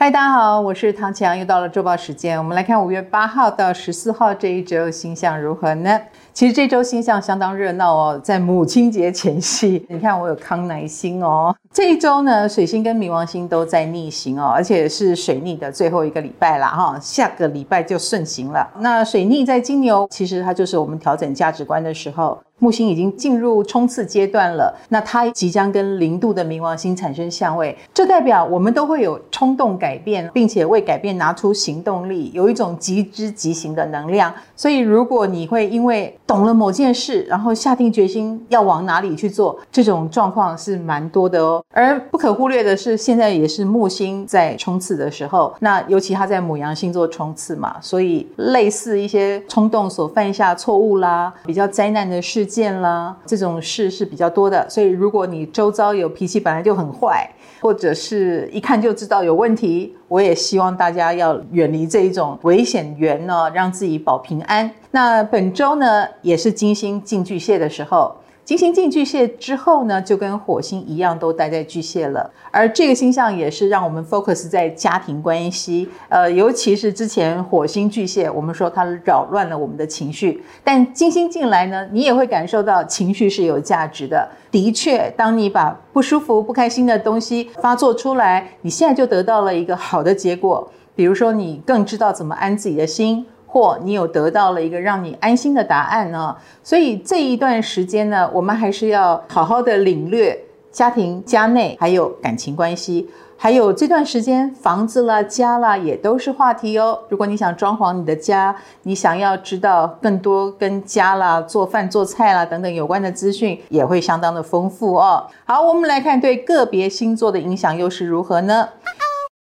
嗨，大家好，我是唐强，又到了周报时间，我们来看五月八号到十四号这一周星象如何呢？其实这周星象相当热闹哦，在母亲节前夕，你看我有康乃馨哦。这一周呢，水星跟冥王星都在逆行哦，而且是水逆的最后一个礼拜了哈，下个礼拜就顺行了。那水逆在金牛，其实它就是我们调整价值观的时候。木星已经进入冲刺阶段了，那它即将跟零度的冥王星产生相位，这代表我们都会有冲动改变，并且为改变拿出行动力，有一种急之急行的能量。所以，如果你会因为懂了某件事，然后下定决心要往哪里去做，这种状况是蛮多的哦。而不可忽略的是，现在也是木星在冲刺的时候，那尤其它在母羊星座冲刺嘛，所以类似一些冲动所犯下错误啦，比较灾难的事见啦，这种事是比较多的。所以，如果你周遭有脾气本来就很坏，或者是一看就知道有问题，我也希望大家要远离这一种危险源呢，让自己保平安。那本周呢，也是金星进巨蟹的时候。金星进巨蟹之后呢，就跟火星一样，都待在巨蟹了。而这个星象也是让我们 focus 在家庭关系，呃，尤其是之前火星巨蟹，我们说它扰乱了我们的情绪。但金星进来呢，你也会感受到情绪是有价值的。的确，当你把不舒服、不开心的东西发作出来，你现在就得到了一个好的结果。比如说，你更知道怎么安自己的心。或你有得到了一个让你安心的答案呢？所以这一段时间呢，我们还是要好好的领略家庭、家内还有感情关系，还有这段时间房子啦、家啦也都是话题哦。如果你想装潢你的家，你想要知道更多跟家啦、做饭、做菜啦等等有关的资讯，也会相当的丰富哦。好，我们来看对个别星座的影响又是如何呢？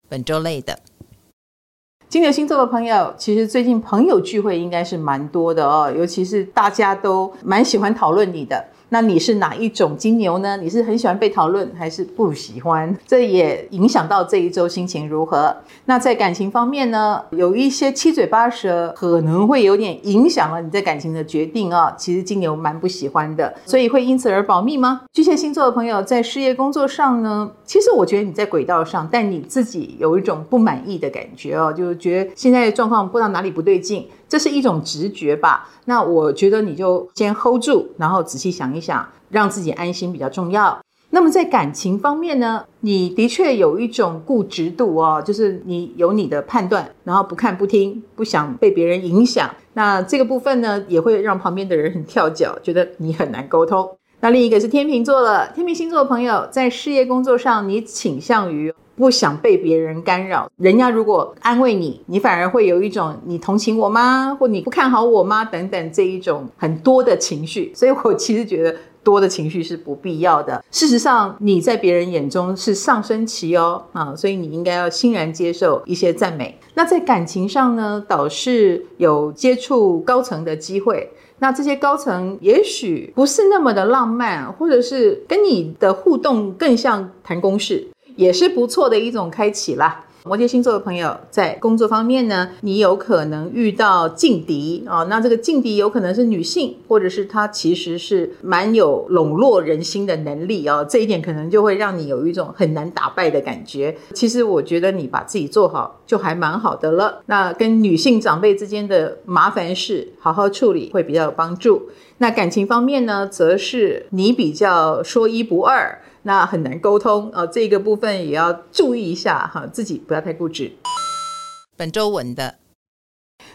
本周类的。金牛星座的朋友，其实最近朋友聚会应该是蛮多的哦，尤其是大家都蛮喜欢讨论你的。那你是哪一种金牛呢？你是很喜欢被讨论，还是不喜欢？这也影响到这一周心情如何。那在感情方面呢，有一些七嘴八舌，可能会有点影响了你在感情的决定啊。其实金牛蛮不喜欢的，所以会因此而保密吗？巨蟹星座的朋友在事业工作上呢，其实我觉得你在轨道上，但你自己有一种不满意的感觉哦，就觉得现在的状况不知道哪里不对劲。这是一种直觉吧？那我觉得你就先 hold 住，然后仔细想你想，让自己安心比较重要。那么在感情方面呢，你的确有一种固执度哦，就是你有你的判断，然后不看不听，不想被别人影响。那这个部分呢，也会让旁边的人很跳脚，觉得你很难沟通。那另一个是天秤座了，天秤星座的朋友在事业工作上，你倾向于。不想被别人干扰，人家如果安慰你，你反而会有一种你同情我吗？或你不看好我吗？等等这一种很多的情绪，所以我其实觉得多的情绪是不必要的。事实上，你在别人眼中是上升期哦，啊，所以你应该要欣然接受一些赞美。那在感情上呢，倒是有接触高层的机会，那这些高层也许不是那么的浪漫，或者是跟你的互动更像谈公事。也是不错的一种开启啦。摩羯星座的朋友在工作方面呢，你有可能遇到劲敌啊，那这个劲敌有可能是女性，或者是她其实是蛮有笼络人心的能力啊，这一点可能就会让你有一种很难打败的感觉。其实我觉得你把自己做好就还蛮好的了。那跟女性长辈之间的麻烦事好好处理会比较有帮助。那感情方面呢，则是你比较说一不二。那很难沟通啊，这个部分也要注意一下哈，自己不要太固执。本周稳的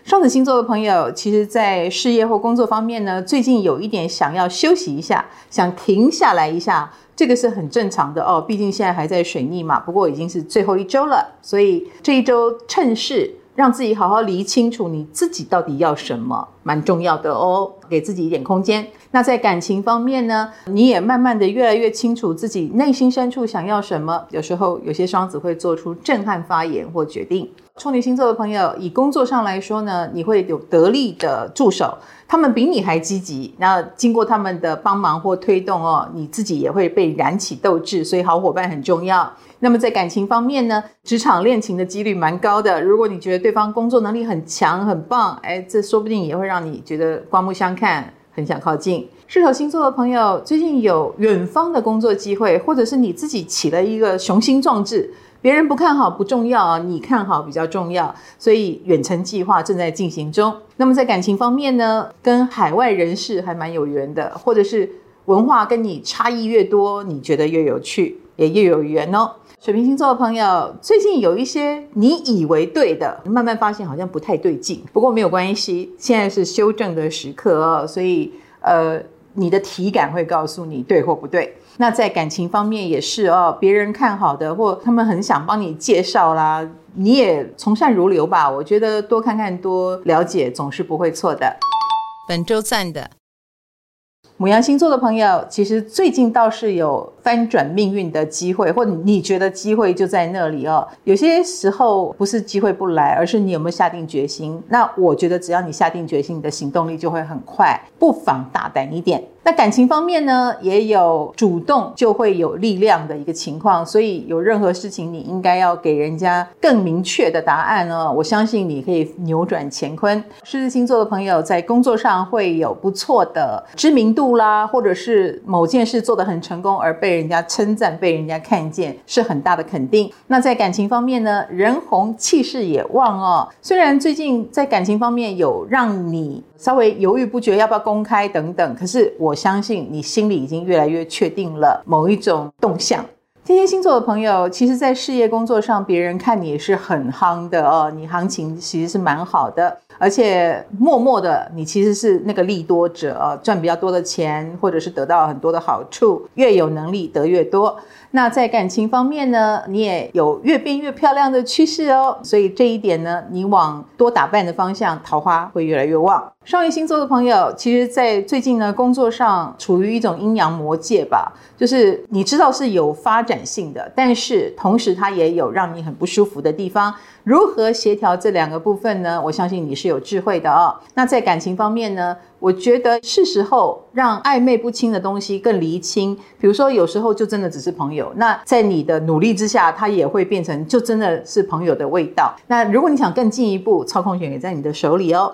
双子星座的朋友，其实，在事业或工作方面呢，最近有一点想要休息一下，想停下来一下，这个是很正常的哦。毕竟现在还在水逆嘛，不过已经是最后一周了，所以这一周趁势。让自己好好理清楚你自己到底要什么，蛮重要的哦。给自己一点空间。那在感情方面呢，你也慢慢的越来越清楚自己内心深处想要什么。有时候有些双子会做出震撼发言或决定。处女星座的朋友，以工作上来说呢，你会有得力的助手，他们比你还积极。那经过他们的帮忙或推动哦，你自己也会被燃起斗志。所以好伙伴很重要。那么在感情方面呢，职场恋情的几率蛮高的。如果你觉得对方工作能力很强很棒，哎，这说不定也会让让你觉得刮目相看，很想靠近。射手星座的朋友，最近有远方的工作机会，或者是你自己起了一个雄心壮志，别人不看好不重要啊，你看好比较重要，所以远程计划正在进行中。那么在感情方面呢，跟海外人士还蛮有缘的，或者是文化跟你差异越多，你觉得越有趣，也越有缘哦。水瓶星座的朋友，最近有一些你以为对的，慢慢发现好像不太对劲。不过没有关系，现在是修正的时刻哦，所以呃，你的体感会告诉你对或不对。那在感情方面也是哦，别人看好的或他们很想帮你介绍啦，你也从善如流吧。我觉得多看看多了解总是不会错的。本周赞的。母羊星座的朋友，其实最近倒是有翻转命运的机会，或者你觉得机会就在那里哦。有些时候不是机会不来，而是你有没有下定决心。那我觉得只要你下定决心，你的行动力就会很快，不妨大胆一点。那感情方面呢，也有主动就会有力量的一个情况，所以有任何事情，你应该要给人家更明确的答案哦。我相信你可以扭转乾坤。狮子星座的朋友在工作上会有不错的知名度啦，或者是某件事做得很成功而被人家称赞、被人家看见，是很大的肯定。那在感情方面呢，人红气势也旺哦。虽然最近在感情方面有让你稍微犹豫不决，要不要公开等等，可是我相信你心里已经越来越确定了某一种动向。天蝎星座的朋友，其实，在事业工作上，别人看你是很夯的哦，你行情其实是蛮好的，而且默默的，你其实是那个利多者，赚比较多的钱，或者是得到很多的好处，越有能力得越多。那在感情方面呢，你也有越变越漂亮的趋势哦，所以这一点呢，你往多打扮的方向，桃花会越来越旺。双鱼星座的朋友，其实，在最近呢，工作上处于一种阴阳魔界吧，就是你知道是有发展性的，但是同时它也有让你很不舒服的地方。如何协调这两个部分呢？我相信你是有智慧的哦。那在感情方面呢，我觉得是时候让暧昧不清的东西更厘清。比如说，有时候就真的只是朋友，那在你的努力之下，它也会变成就真的是朋友的味道。那如果你想更进一步，操控权也在你的手里哦。